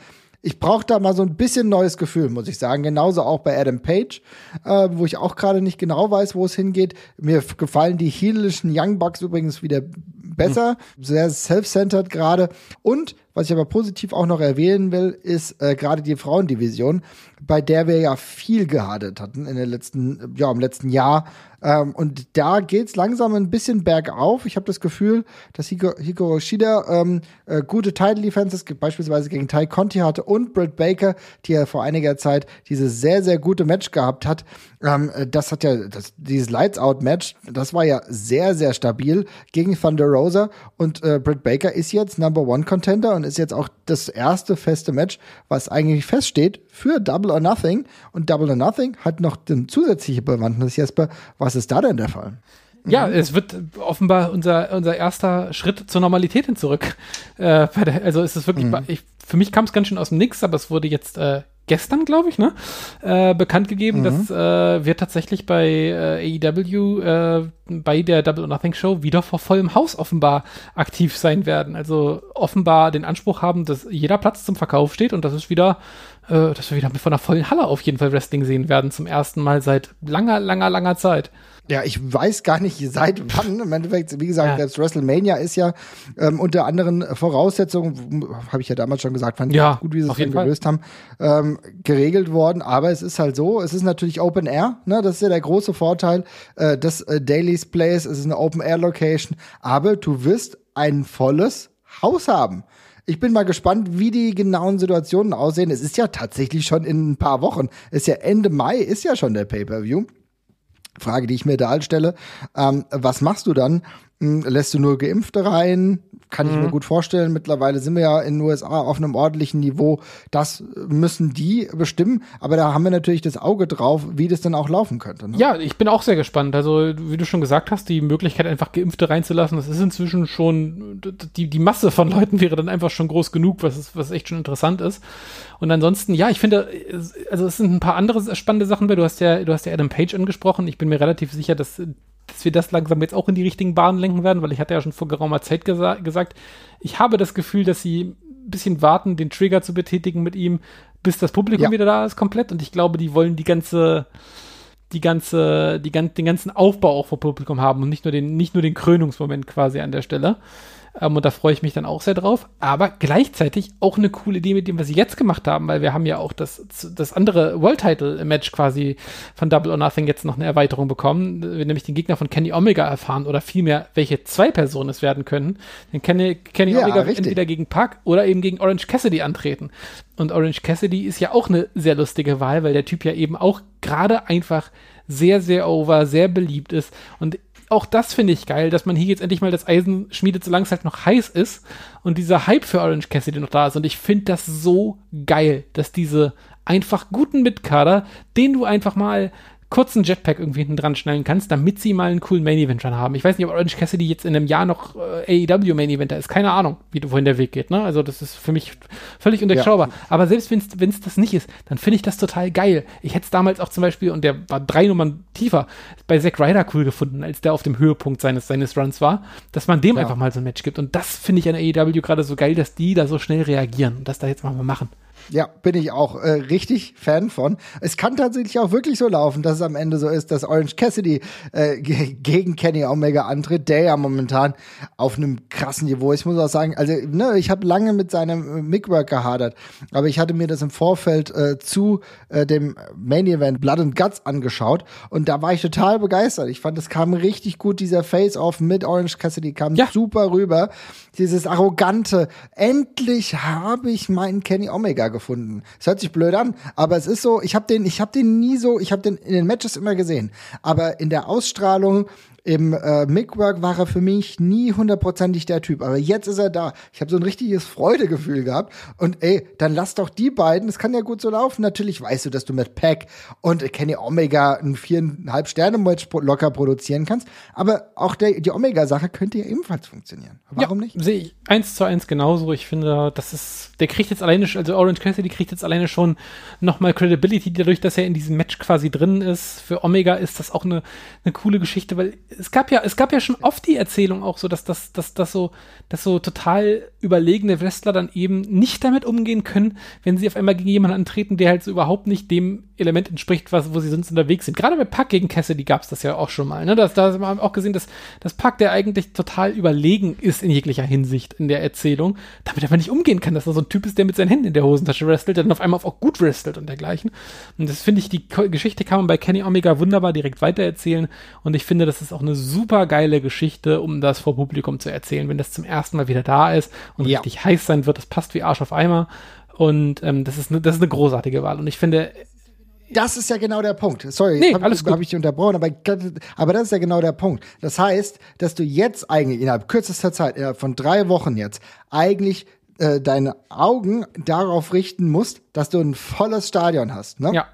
ich brauche da mal so ein bisschen neues Gefühl, muss ich sagen. Genauso auch bei Adam Page, äh, wo ich auch gerade nicht genau weiß, wo es hingeht. Mir gefallen die heelischen Young Bucks übrigens wieder besser, mhm. sehr self-centered gerade. Und was ich aber positiv auch noch erwähnen will, ist äh, gerade die Frauendivision, bei der wir ja viel gehadet hatten in den letzten, ja, im letzten Jahr. Ähm, und da geht's langsam ein bisschen bergauf. Ich habe das Gefühl, dass Hiko, Hiko Shida ähm, äh, gute Title Defenses beispielsweise gegen Tai Conti hatte und Britt Baker, die ja vor einiger Zeit dieses sehr, sehr gute Match gehabt hat. Ähm, äh, das hat ja, das, dieses Lights Out Match, das war ja sehr, sehr stabil gegen Thunder Rosa und äh, Britt Baker ist jetzt Number One Contender und ist jetzt auch das erste feste Match, was eigentlich feststeht für Double or Nothing. Und Double or Nothing hat noch eine zusätzliche Bewandtnis, Jesper. Was ist da denn der Fall? Ja, es wird offenbar unser, unser erster Schritt zur Normalität hin zurück. Äh, der, also ist es wirklich, mhm. ich, für mich kam es ganz schön aus dem Nix, aber es wurde jetzt äh, gestern, glaube ich, ne, äh, bekannt gegeben, mhm. dass äh, wir tatsächlich bei äh, AEW äh, bei der Double or Nothing Show wieder vor vollem Haus offenbar aktiv sein werden. Also offenbar den Anspruch haben, dass jeder Platz zum Verkauf steht und das ist wieder, äh, dass wir wieder von einer vollen Halle auf jeden Fall Wrestling sehen werden zum ersten Mal seit langer, langer, langer Zeit. Ja, ich weiß gar nicht seit wann. Im Endeffekt, wie gesagt, ja. das WrestleMania ist ja ähm, unter anderen Voraussetzungen, habe ich ja damals schon gesagt, fand ja, ich gut, wie sie es dann gelöst haben, ähm, geregelt worden. Aber es ist halt so, es ist natürlich Open Air, ne? Das ist ja der große Vorteil äh, des äh, Daily's Place. Es ist eine Open Air Location, aber du wirst ein volles Haus haben. Ich bin mal gespannt, wie die genauen Situationen aussehen. Es ist ja tatsächlich schon in ein paar Wochen. Ist ja Ende Mai, ist ja schon der Pay-per-View. Frage, die ich mir da stelle. Ähm, was machst du dann? Hm, lässt du nur Geimpfte rein? Kann ich mir mhm. gut vorstellen. Mittlerweile sind wir ja in den USA auf einem ordentlichen Niveau. Das müssen die bestimmen. Aber da haben wir natürlich das Auge drauf, wie das dann auch laufen könnte. Ne? Ja, ich bin auch sehr gespannt. Also, wie du schon gesagt hast, die Möglichkeit, einfach Geimpfte reinzulassen, das ist inzwischen schon, die, die Masse von Leuten wäre dann einfach schon groß genug, was, ist, was echt schon interessant ist. Und ansonsten, ja, ich finde, also es sind ein paar andere spannende Sachen bei. Du hast ja, du hast ja Adam Page angesprochen. Ich bin mir relativ sicher, dass dass wir das langsam jetzt auch in die richtigen Bahnen lenken werden, weil ich hatte ja schon vor geraumer Zeit gesa gesagt, ich habe das Gefühl, dass sie ein bisschen warten, den Trigger zu betätigen mit ihm, bis das Publikum ja. wieder da ist komplett und ich glaube, die wollen die ganze die ganze, die, den ganzen Aufbau auch vor Publikum haben und nicht nur den, nicht nur den Krönungsmoment quasi an der Stelle. Ähm, und da freue ich mich dann auch sehr drauf. Aber gleichzeitig auch eine coole Idee mit dem, was sie jetzt gemacht haben, weil wir haben ja auch das, das andere World Title Match quasi von Double or Nothing jetzt noch eine Erweiterung bekommen. Wir nämlich den Gegner von Kenny Omega erfahren oder vielmehr, welche zwei Personen es werden können. Denn Kenny, Kenny ja, Omega wird entweder gegen Park oder eben gegen Orange Cassidy antreten. Und Orange Cassidy ist ja auch eine sehr lustige Wahl, weil der Typ ja eben auch gerade einfach sehr, sehr over, sehr beliebt ist. Und auch das finde ich geil, dass man hier jetzt endlich mal das Eisen schmiedet, solange es halt noch heiß ist und dieser Hype für Orange Cassidy noch da ist. Und ich finde das so geil, dass diese einfach guten Mitkader, den du einfach mal kurzen Jetpack irgendwie hinten dran schnallen kannst, damit sie mal einen coolen Main Event schon haben. Ich weiß nicht, ob Orange Cassidy jetzt in einem Jahr noch äh, AEW Main Eventer ist. Keine Ahnung, wie wohin der Weg geht. Ne? Also das ist für mich völlig undurchschaubar. Ja. Aber selbst wenn es das nicht ist, dann finde ich das total geil. Ich hätte es damals auch zum Beispiel, und der war drei Nummern tiefer, bei Zack Ryder cool gefunden, als der auf dem Höhepunkt seines, seines Runs war, dass man dem ja. einfach mal so ein Match gibt. Und das finde ich an AEW gerade so geil, dass die da so schnell reagieren und das da jetzt mal machen. Ja, bin ich auch äh, richtig Fan von. Es kann tatsächlich auch wirklich so laufen, dass es am Ende so ist, dass Orange Cassidy äh, gegen Kenny Omega antritt, der ja momentan auf einem krassen Niveau ist. Ich muss auch sagen, also ne, ich habe lange mit seinem äh, Mickwork gehadert, aber ich hatte mir das im Vorfeld äh, zu äh, dem Main Event Blood and Guts angeschaut und da war ich total begeistert. Ich fand, es kam richtig gut, dieser Face-Off mit Orange Cassidy kam ja. super rüber. Dieses arrogante, endlich habe ich meinen Kenny Omega gefunden. Es hört sich blöd an, aber es ist so, ich habe den, ich habe den nie so, ich habe den in den Matches immer gesehen, aber in der Ausstrahlung im äh, Mickwork war er für mich nie hundertprozentig der Typ, aber jetzt ist er da. Ich habe so ein richtiges Freudegefühl gehabt und ey, dann lass doch die beiden, es kann ja gut so laufen. Natürlich weißt du, dass du mit Pack und Kenny Omega ein viereinhalb Sterne Match locker produzieren kannst, aber auch der, die Omega Sache könnte ja ebenfalls funktionieren. Warum ja, nicht? Sehe ich eins zu eins genauso. Ich finde, das ist, der kriegt jetzt alleine, also Orange Cassidy kriegt jetzt alleine schon nochmal Credibility dadurch, dass er in diesem Match quasi drin ist. Für Omega ist das auch eine, eine coole Geschichte, weil es gab ja, es gab ja schon oft die Erzählung auch so, dass das, dass, dass so, dass so total überlegene Wrestler dann eben nicht damit umgehen können, wenn sie auf einmal gegen jemanden antreten, der halt so überhaupt nicht dem Element entspricht, was, wo sie sonst unterwegs sind. Gerade bei Pack gegen Cassidy gab es das ja auch schon mal. Ne? Das, da haben wir auch gesehen, dass das Pack, der eigentlich total überlegen ist in jeglicher Hinsicht in der Erzählung, damit aber nicht umgehen kann, dass er so ein Typ ist, der mit seinen Händen in der Hosentasche wrestelt, der dann auf einmal auch gut wrestelt und dergleichen. Und das finde ich, die Geschichte kann man bei Kenny Omega wunderbar direkt weitererzählen. Und ich finde, das ist auch eine super geile Geschichte, um das vor Publikum zu erzählen, wenn das zum ersten Mal wieder da ist und ja. richtig heiß sein wird. Das passt wie Arsch auf Eimer. Und ähm, das, ist ne, das ist eine großartige Wahl. Und ich finde, das ist ja genau der Punkt. Sorry, nee, habe hab ich dich unterbrochen, aber, aber das ist ja genau der Punkt. Das heißt, dass du jetzt eigentlich innerhalb kürzester Zeit, innerhalb von drei Wochen jetzt, eigentlich äh, deine Augen darauf richten musst, dass du ein volles Stadion hast. Ne? Ja.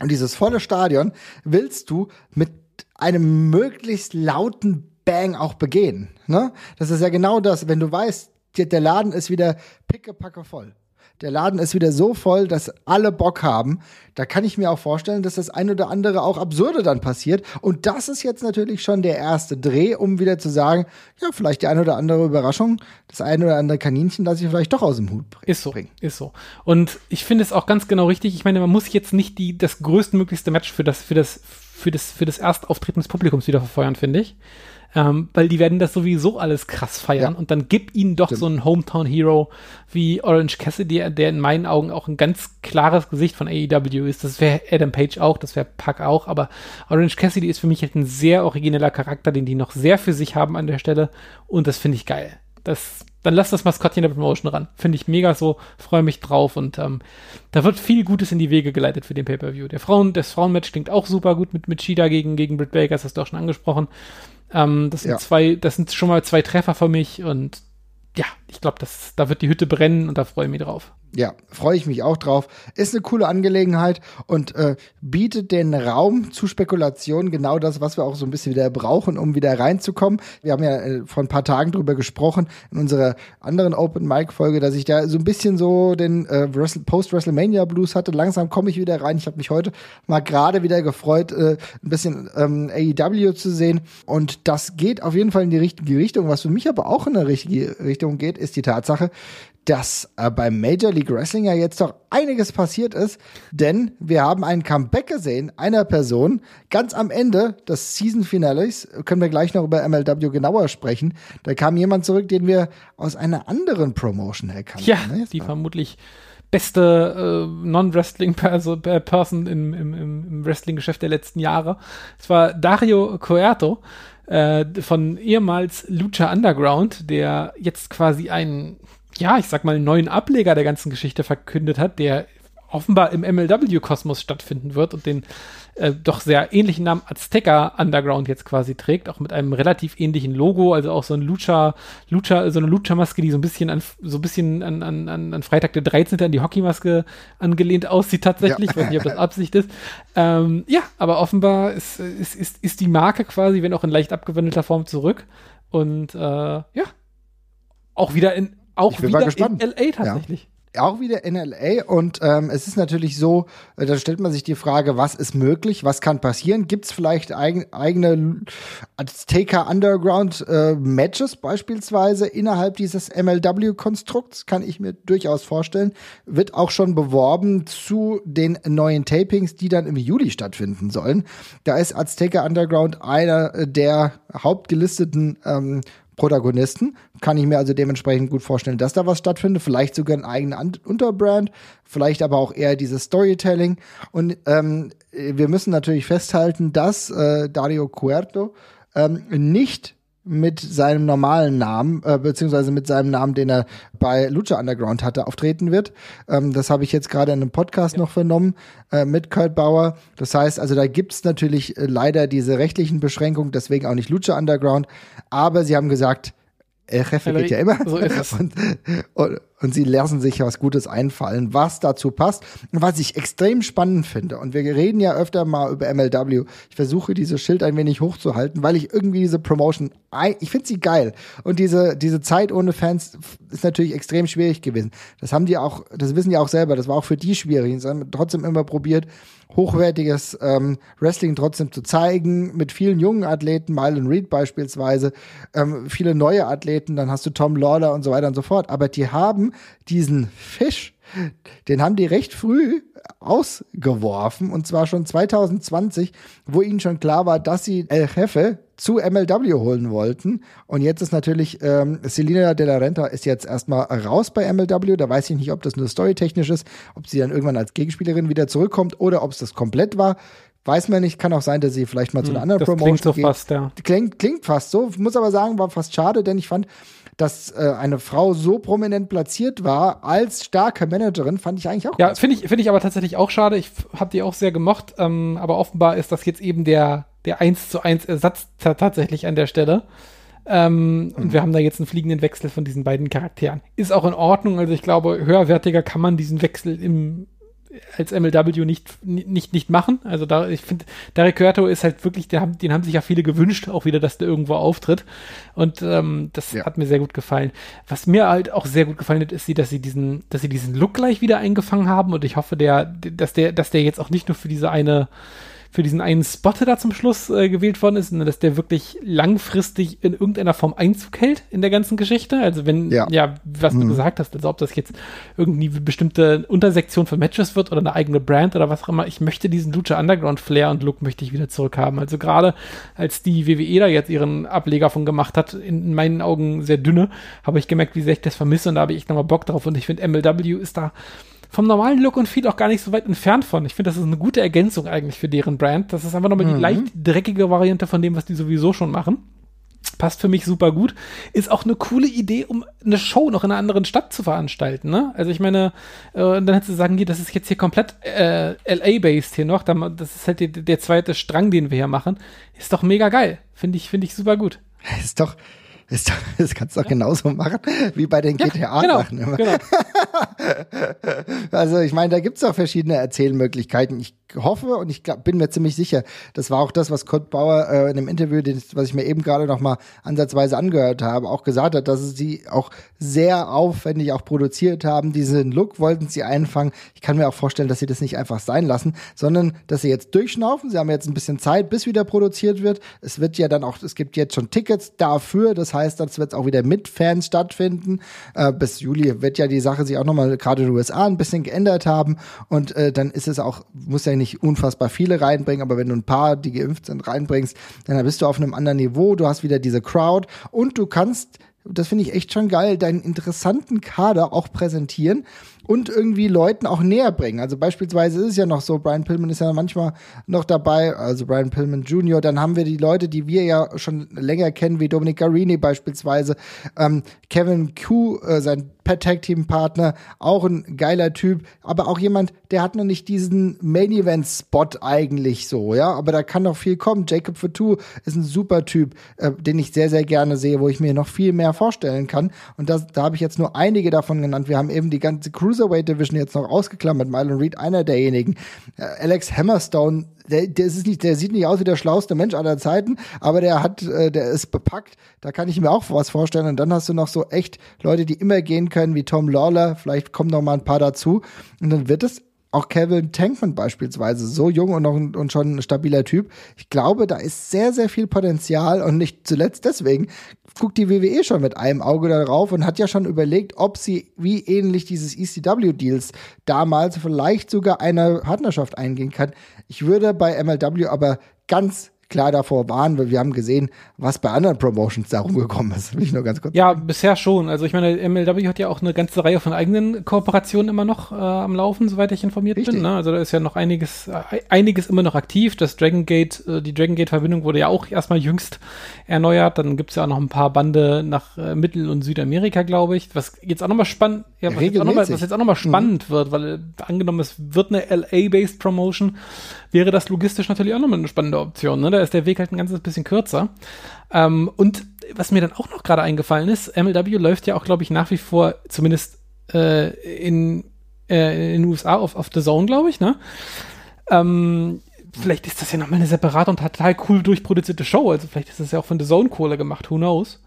Und dieses volle Stadion willst du mit einem möglichst lauten Bang auch begehen. Ne? Das ist ja genau das, wenn du weißt, der Laden ist wieder pickepacke voll der Laden ist wieder so voll, dass alle Bock haben. Da kann ich mir auch vorstellen, dass das ein oder andere auch absurde dann passiert. Und das ist jetzt natürlich schon der erste Dreh, um wieder zu sagen, ja, vielleicht die eine oder andere Überraschung, das eine oder andere Kaninchen lasse ich vielleicht doch aus dem Hut bringen. Ist so, ist so. Und ich finde es auch ganz genau richtig. Ich meine, man muss jetzt nicht die, das größtmöglichste Match für das, für das, für das, für das Erstauftreten des Publikums wieder verfeuern, finde ich ähm, weil die werden das sowieso alles krass feiern ja. und dann gib ihnen doch Stimmt. so einen Hometown-Hero wie Orange Cassidy, der in meinen Augen auch ein ganz klares Gesicht von AEW ist. Das wäre Adam Page auch, das wäre Puck auch, aber Orange Cassidy ist für mich halt ein sehr origineller Charakter, den die noch sehr für sich haben an der Stelle und das finde ich geil. Das, dann lass das Maskottchen der Promotion ran. Finde ich mega so, freue mich drauf und ähm, da wird viel Gutes in die Wege geleitet für den Pay-Per-View. Der Frauen, das Frauenmatch klingt auch super gut mit, mit Shida gegen, gegen Britt Baker, das hast du auch schon angesprochen. Ähm, das sind ja. zwei, das sind schon mal zwei Treffer für mich und ja, ich glaube, da wird die Hütte brennen und da freue ich mich drauf. Ja, freue ich mich auch drauf. Ist eine coole Angelegenheit und äh, bietet den Raum zu Spekulationen, genau das, was wir auch so ein bisschen wieder brauchen, um wieder reinzukommen. Wir haben ja äh, vor ein paar Tagen drüber gesprochen in unserer anderen Open Mic Folge, dass ich da so ein bisschen so den äh, Post WrestleMania Blues hatte. Langsam komme ich wieder rein. Ich habe mich heute mal gerade wieder gefreut, äh, ein bisschen ähm, AEW zu sehen und das geht auf jeden Fall in die richtige Richtung. Was für mich aber auch in eine richtige Richtung geht, ist die Tatsache, dass äh, beim Major League Wrestling ja jetzt doch einiges passiert ist, denn wir haben ein Comeback gesehen einer Person ganz am Ende des Season Finales. Können wir gleich noch über MLW genauer sprechen. Da kam jemand zurück, den wir aus einer anderen Promotion erkannten. Ja, ne? die vermutlich beste äh, Non-Wrestling-Person im, im, im Wrestling-Geschäft der letzten Jahre. Es war Dario Coerto äh, von ehemals Lucha Underground, der jetzt quasi einen ja, ich sag mal, neuen Ableger der ganzen Geschichte verkündet hat, der offenbar im MLW-Kosmos stattfinden wird und den äh, doch sehr ähnlichen Namen Azteca Underground jetzt quasi trägt, auch mit einem relativ ähnlichen Logo, also auch so ein Lucha, Lucha, so eine Lucha-Maske, die so ein bisschen an, so ein bisschen an, an, an Freitag der 13. an die Hockeymaske angelehnt aussieht tatsächlich, ja. weiß nicht, ob das Absicht ist. Ähm, ja, aber offenbar ist, ist, ist, ist die Marke quasi, wenn auch in leicht abgewandelter Form zurück und äh, ja, auch wieder in auch wieder in LA tatsächlich. Ja auch wieder in LA und ähm, es ist natürlich so, äh, da stellt man sich die Frage, was ist möglich, was kann passieren? Gibt es vielleicht eigen, eigene Azteca Underground äh, Matches beispielsweise innerhalb dieses MLW-Konstrukts? Kann ich mir durchaus vorstellen. Wird auch schon beworben zu den neuen Tapings, die dann im Juli stattfinden sollen. Da ist Azteca Underground einer der hauptgelisteten ähm, Protagonisten. Kann ich mir also dementsprechend gut vorstellen, dass da was stattfindet. Vielleicht sogar ein eigener Unterbrand, vielleicht aber auch eher dieses Storytelling. Und ähm, wir müssen natürlich festhalten, dass äh, Dario Cuerto ähm, nicht mit seinem normalen Namen, äh, beziehungsweise mit seinem Namen, den er bei Lucha Underground hatte, auftreten wird. Ähm, das habe ich jetzt gerade in einem Podcast ja. noch vernommen äh, mit Kurt Bauer. Das heißt, also da gibt's natürlich äh, leider diese rechtlichen Beschränkungen, deswegen auch nicht Lucha Underground. Aber sie haben gesagt, El Jefe geht ja immer. So ist es. Und, und, und, sie lassen sich was Gutes einfallen, was dazu passt. Und was ich extrem spannend finde, und wir reden ja öfter mal über MLW, ich versuche dieses Schild ein wenig hochzuhalten, weil ich irgendwie diese Promotion, ich finde sie geil. Und diese, diese Zeit ohne Fans ist natürlich extrem schwierig gewesen. Das haben die auch, das wissen die auch selber, das war auch für die schwierig. Sie haben trotzdem immer probiert, hochwertiges ähm, Wrestling trotzdem zu zeigen, mit vielen jungen Athleten, Mylan Reed beispielsweise, ähm, viele neue Athleten, dann hast du Tom Lawler und so weiter und so fort. Aber die haben diesen Fisch, den haben die recht früh ausgeworfen und zwar schon 2020, wo ihnen schon klar war, dass sie El Jefe zu MLW holen wollten. Und jetzt ist natürlich, ähm, Selina de la Renta ist jetzt erstmal raus bei MLW. Da weiß ich nicht, ob das nur storytechnisch ist, ob sie dann irgendwann als Gegenspielerin wieder zurückkommt oder ob es das komplett war. Weiß man nicht, kann auch sein, dass sie vielleicht mal zu einer hm, anderen das Promotion klingt so geht. fast, ja. Klingt, klingt fast so. Muss aber sagen, war fast schade, denn ich fand, dass äh, eine Frau so prominent platziert war als starke Managerin, fand ich eigentlich auch. Ja, finde ich, finde ich aber tatsächlich auch schade. Ich habe die auch sehr gemocht, ähm, aber offenbar ist das jetzt eben der der 1 zu 1 Ersatz tatsächlich an der Stelle. Ähm, mhm. Und wir haben da jetzt einen fliegenden Wechsel von diesen beiden Charakteren. Ist auch in Ordnung. Also ich glaube, höherwertiger kann man diesen Wechsel im, als MLW nicht, nicht, nicht machen. Also da, ich finde, Derek Curto ist halt wirklich, der, den haben sich ja viele gewünscht, auch wieder, dass der irgendwo auftritt. Und ähm, das ja. hat mir sehr gut gefallen. Was mir halt auch sehr gut gefallen hat, ist, dass sie diesen, dass sie diesen Look gleich wieder eingefangen haben. Und ich hoffe, der, dass der, dass der jetzt auch nicht nur für diese eine für diesen einen Spot da zum Schluss äh, gewählt worden ist, dass der wirklich langfristig in irgendeiner Form Einzug hält in der ganzen Geschichte. Also wenn, ja, ja was mhm. du gesagt hast, also ob das jetzt irgendwie eine bestimmte Untersektion von Matches wird oder eine eigene Brand oder was auch immer, ich möchte diesen Lucha Underground Flair und Look möchte ich wieder zurückhaben. Also gerade als die WWE da jetzt ihren Ableger von gemacht hat, in, in meinen Augen sehr dünne, habe ich gemerkt, wie sehr ich das vermisse und da habe ich nochmal Bock drauf und ich finde MLW ist da vom normalen Look und Feel auch gar nicht so weit entfernt von. Ich finde, das ist eine gute Ergänzung eigentlich für deren Brand. Das ist einfach nochmal mhm. die leicht dreckige Variante von dem, was die sowieso schon machen. Passt für mich super gut. Ist auch eine coole Idee, um eine Show noch in einer anderen Stadt zu veranstalten. Ne? Also ich meine, äh, dann hättest du sagen, das ist jetzt hier komplett äh, LA-based hier noch. Das ist halt der, der zweite Strang, den wir hier machen. Ist doch mega geil. Finde ich, finde ich super gut. Ist doch, ist, das kannst du doch ja. genauso machen wie bei den GTA-Sachen. Genau, genau. also ich meine, da gibt es auch verschiedene Erzählmöglichkeiten. Ich hoffe und ich glaub, bin mir ziemlich sicher, das war auch das, was Kurt Bauer äh, in dem Interview, was ich mir eben gerade noch mal ansatzweise angehört habe, auch gesagt hat, dass sie auch sehr aufwendig auch produziert haben. Diesen Look wollten sie einfangen. Ich kann mir auch vorstellen, dass sie das nicht einfach sein lassen, sondern dass sie jetzt durchschnaufen. Sie haben jetzt ein bisschen Zeit, bis wieder produziert wird. Es wird ja dann auch, es gibt jetzt schon Tickets dafür. Das heißt, das wird auch wieder mit Fans stattfinden. Äh, bis Juli wird ja die Sache sich auch noch mal gerade in den USA ein bisschen geändert haben. Und äh, dann ist es auch, muss ja nicht unfassbar viele reinbringen, aber wenn du ein paar, die geimpft sind, reinbringst, dann bist du auf einem anderen Niveau. Du hast wieder diese Crowd und du kannst das finde ich echt schon geil, deinen interessanten Kader auch präsentieren und irgendwie Leuten auch näher bringen. Also beispielsweise ist es ja noch so, Brian Pillman ist ja manchmal noch dabei, also Brian Pillman Jr., dann haben wir die Leute, die wir ja schon länger kennen, wie Dominic Garini beispielsweise, ähm, Kevin Q, äh, sein Tag Team Partner, auch ein geiler Typ, aber auch jemand, der hat noch nicht diesen Main Event Spot eigentlich so, ja, aber da kann noch viel kommen. Jacob Fatou ist ein super Typ, äh, den ich sehr, sehr gerne sehe, wo ich mir noch viel mehr vorstellen kann und das, da habe ich jetzt nur einige davon genannt. Wir haben eben die ganze Cruiserweight Division jetzt noch ausgeklammert, Mylon Reed einer derjenigen. Äh, Alex Hammerstone der, der, ist nicht, der sieht nicht aus wie der schlauste Mensch aller Zeiten, aber der hat, äh, der ist bepackt. Da kann ich mir auch was vorstellen. Und dann hast du noch so echt Leute, die immer gehen können, wie Tom Lawler. Vielleicht kommen noch mal ein paar dazu. Und dann wird es auch Kevin Tankman beispielsweise, so jung und, noch und schon ein stabiler Typ. Ich glaube, da ist sehr, sehr viel Potenzial und nicht zuletzt deswegen guckt die WWE schon mit einem Auge darauf und hat ja schon überlegt, ob sie wie ähnlich dieses ECW-Deals damals vielleicht sogar eine Partnerschaft eingehen kann. Ich würde bei MLW aber ganz klar davor waren, weil wir haben gesehen, was bei anderen Promotions da rumgekommen ist. Will ich nur ganz kurz ja, sagen. bisher schon. Also ich meine, MLW hat ja auch eine ganze Reihe von eigenen Kooperationen immer noch äh, am Laufen, soweit ich informiert Richtig. bin. Ne? Also da ist ja noch einiges, äh, einiges immer noch aktiv. Das Dragon Gate, äh, die Dragon Gate-Verbindung wurde ja auch erstmal jüngst erneuert. Dann gibt es ja auch noch ein paar Bande nach äh, Mittel- und Südamerika, glaube ich. Was jetzt auch nochmal spannend, ja, was, jetzt auch noch mal, was jetzt auch nochmal mhm. spannend mhm. wird, weil äh, angenommen, es wird eine LA-based Promotion, wäre das logistisch natürlich auch nochmal eine spannende Option. Ne? Da ist der Weg halt ein ganzes bisschen kürzer. Ähm, und was mir dann auch noch gerade eingefallen ist, MLW läuft ja auch, glaube ich, nach wie vor, zumindest äh, in, äh, in den USA auf, auf The Zone, glaube ich, ne? Ähm, vielleicht ist das ja nochmal eine separate und total cool durchproduzierte Show. Also vielleicht ist das ja auch von The Zone Kohle gemacht, who knows?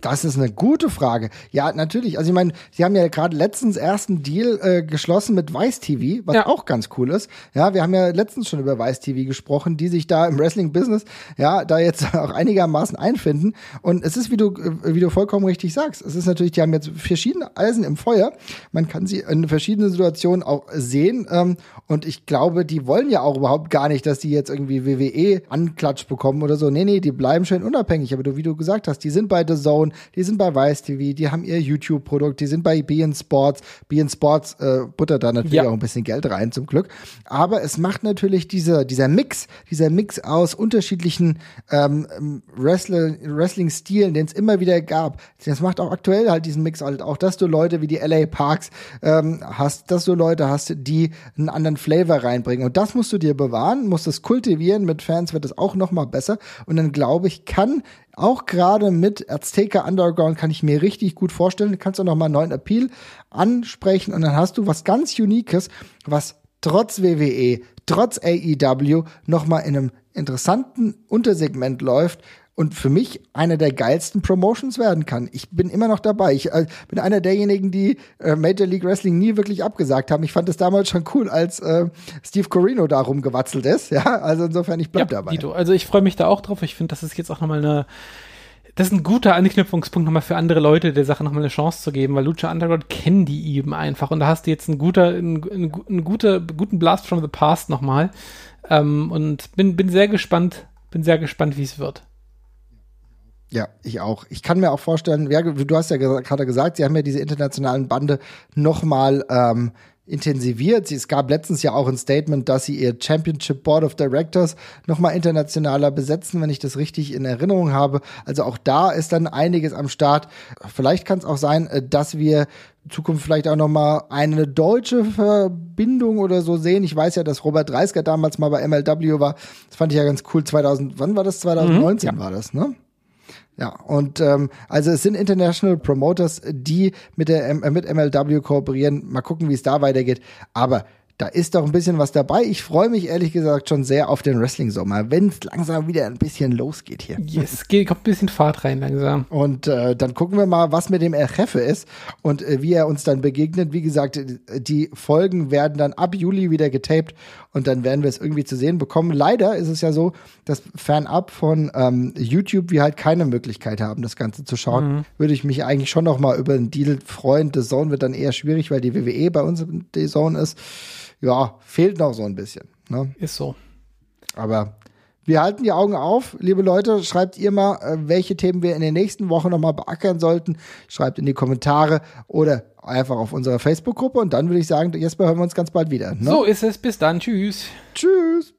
Das ist eine gute Frage. Ja, natürlich. Also ich meine, sie haben ja gerade letztens ersten Deal äh, geschlossen mit Vice TV, was ja. auch ganz cool ist. Ja, wir haben ja letztens schon über Vice TV gesprochen, die sich da im Wrestling-Business ja da jetzt auch einigermaßen einfinden. Und es ist, wie du, äh, wie du vollkommen richtig sagst, es ist natürlich, die haben jetzt verschiedene Eisen im Feuer. Man kann sie in verschiedenen Situationen auch sehen. Ähm, und ich glaube, die wollen ja auch überhaupt gar nicht, dass die jetzt irgendwie WWE anklatsch bekommen oder so. Nee, nee, die bleiben schön unabhängig. Aber du, wie du gesagt hast, die sind bei The Zone Amazon, die sind bei Vice TV, die haben ihr YouTube-Produkt, die sind bei BN Sports. BN Sports äh, buttert da natürlich ja. auch ein bisschen Geld rein, zum Glück. Aber es macht natürlich diese, dieser Mix, dieser Mix aus unterschiedlichen ähm, Wrestling-Stilen, den es immer wieder gab. Das macht auch aktuell halt diesen Mix halt auch, dass du Leute wie die LA Parks ähm, hast, dass du Leute hast, die einen anderen Flavor reinbringen. Und das musst du dir bewahren, musst es kultivieren. Mit Fans wird es auch noch mal besser. Und dann glaube ich, kann auch gerade mit Azteca Underground kann ich mir richtig gut vorstellen. Du kannst auch noch mal einen neuen Appeal ansprechen und dann hast du was ganz Uniques, was trotz WWE, trotz AEW noch mal in einem interessanten Untersegment läuft, und für mich einer der geilsten Promotions werden kann. Ich bin immer noch dabei. Ich äh, bin einer derjenigen, die äh, Major League Wrestling nie wirklich abgesagt haben. Ich fand es damals schon cool, als äh, Steve Corino da rumgewatzelt ist. Ja, also insofern, ich bleib ja, dabei. Dito. Also ich freue mich da auch drauf. Ich finde, das ist jetzt auch nochmal eine das ist ein guter Anknüpfungspunkt nochmal für andere Leute, der Sache nochmal eine Chance zu geben, weil Lucha Underground kennen die eben einfach und da hast du jetzt einen, guter, einen, einen, einen guter, guten Blast from the Past nochmal ähm, und bin, bin sehr gespannt, bin sehr gespannt, wie es wird. Ja, ich auch. Ich kann mir auch vorstellen, ja, du hast ja gerade gesagt, sie haben ja diese internationalen Bande nochmal ähm, intensiviert. Es gab letztens ja auch ein Statement, dass sie ihr Championship Board of Directors nochmal internationaler besetzen, wenn ich das richtig in Erinnerung habe. Also auch da ist dann einiges am Start. Vielleicht kann es auch sein, äh, dass wir in Zukunft vielleicht auch nochmal eine deutsche Verbindung oder so sehen. Ich weiß ja, dass Robert Dreisker damals mal bei MLW war. Das fand ich ja ganz cool. 2000, wann war das? 2019 mhm, ja. war das, ne? Ja, und ähm, also es sind International Promoters, die mit der M äh, mit MLW kooperieren. Mal gucken, wie es da weitergeht. Aber da ist doch ein bisschen was dabei. Ich freue mich ehrlich gesagt schon sehr auf den Wrestling-Sommer, wenn es langsam wieder ein bisschen losgeht hier. Yes, geht, kommt ein bisschen Fahrt rein langsam. Und äh, dann gucken wir mal, was mit dem El Jefe ist und äh, wie er uns dann begegnet. Wie gesagt, die Folgen werden dann ab Juli wieder getaped und dann werden wir es irgendwie zu sehen bekommen. Leider ist es ja so, dass fernab von ähm, YouTube wir halt keine Möglichkeit haben, das Ganze zu schauen. Mhm. Würde ich mich eigentlich schon noch mal über einen Deal freuen. The Zone wird dann eher schwierig, weil die WWE bei uns The Zone ist ja, fehlt noch so ein bisschen. Ne? Ist so. Aber wir halten die Augen auf, liebe Leute. Schreibt ihr mal, äh, welche Themen wir in den nächsten Wochen nochmal beackern sollten. Schreibt in die Kommentare oder einfach auf unserer Facebook-Gruppe. Und dann würde ich sagen, Jesper, hören wir uns ganz bald wieder. Ne? So ist es. Bis dann. Tschüss. Tschüss.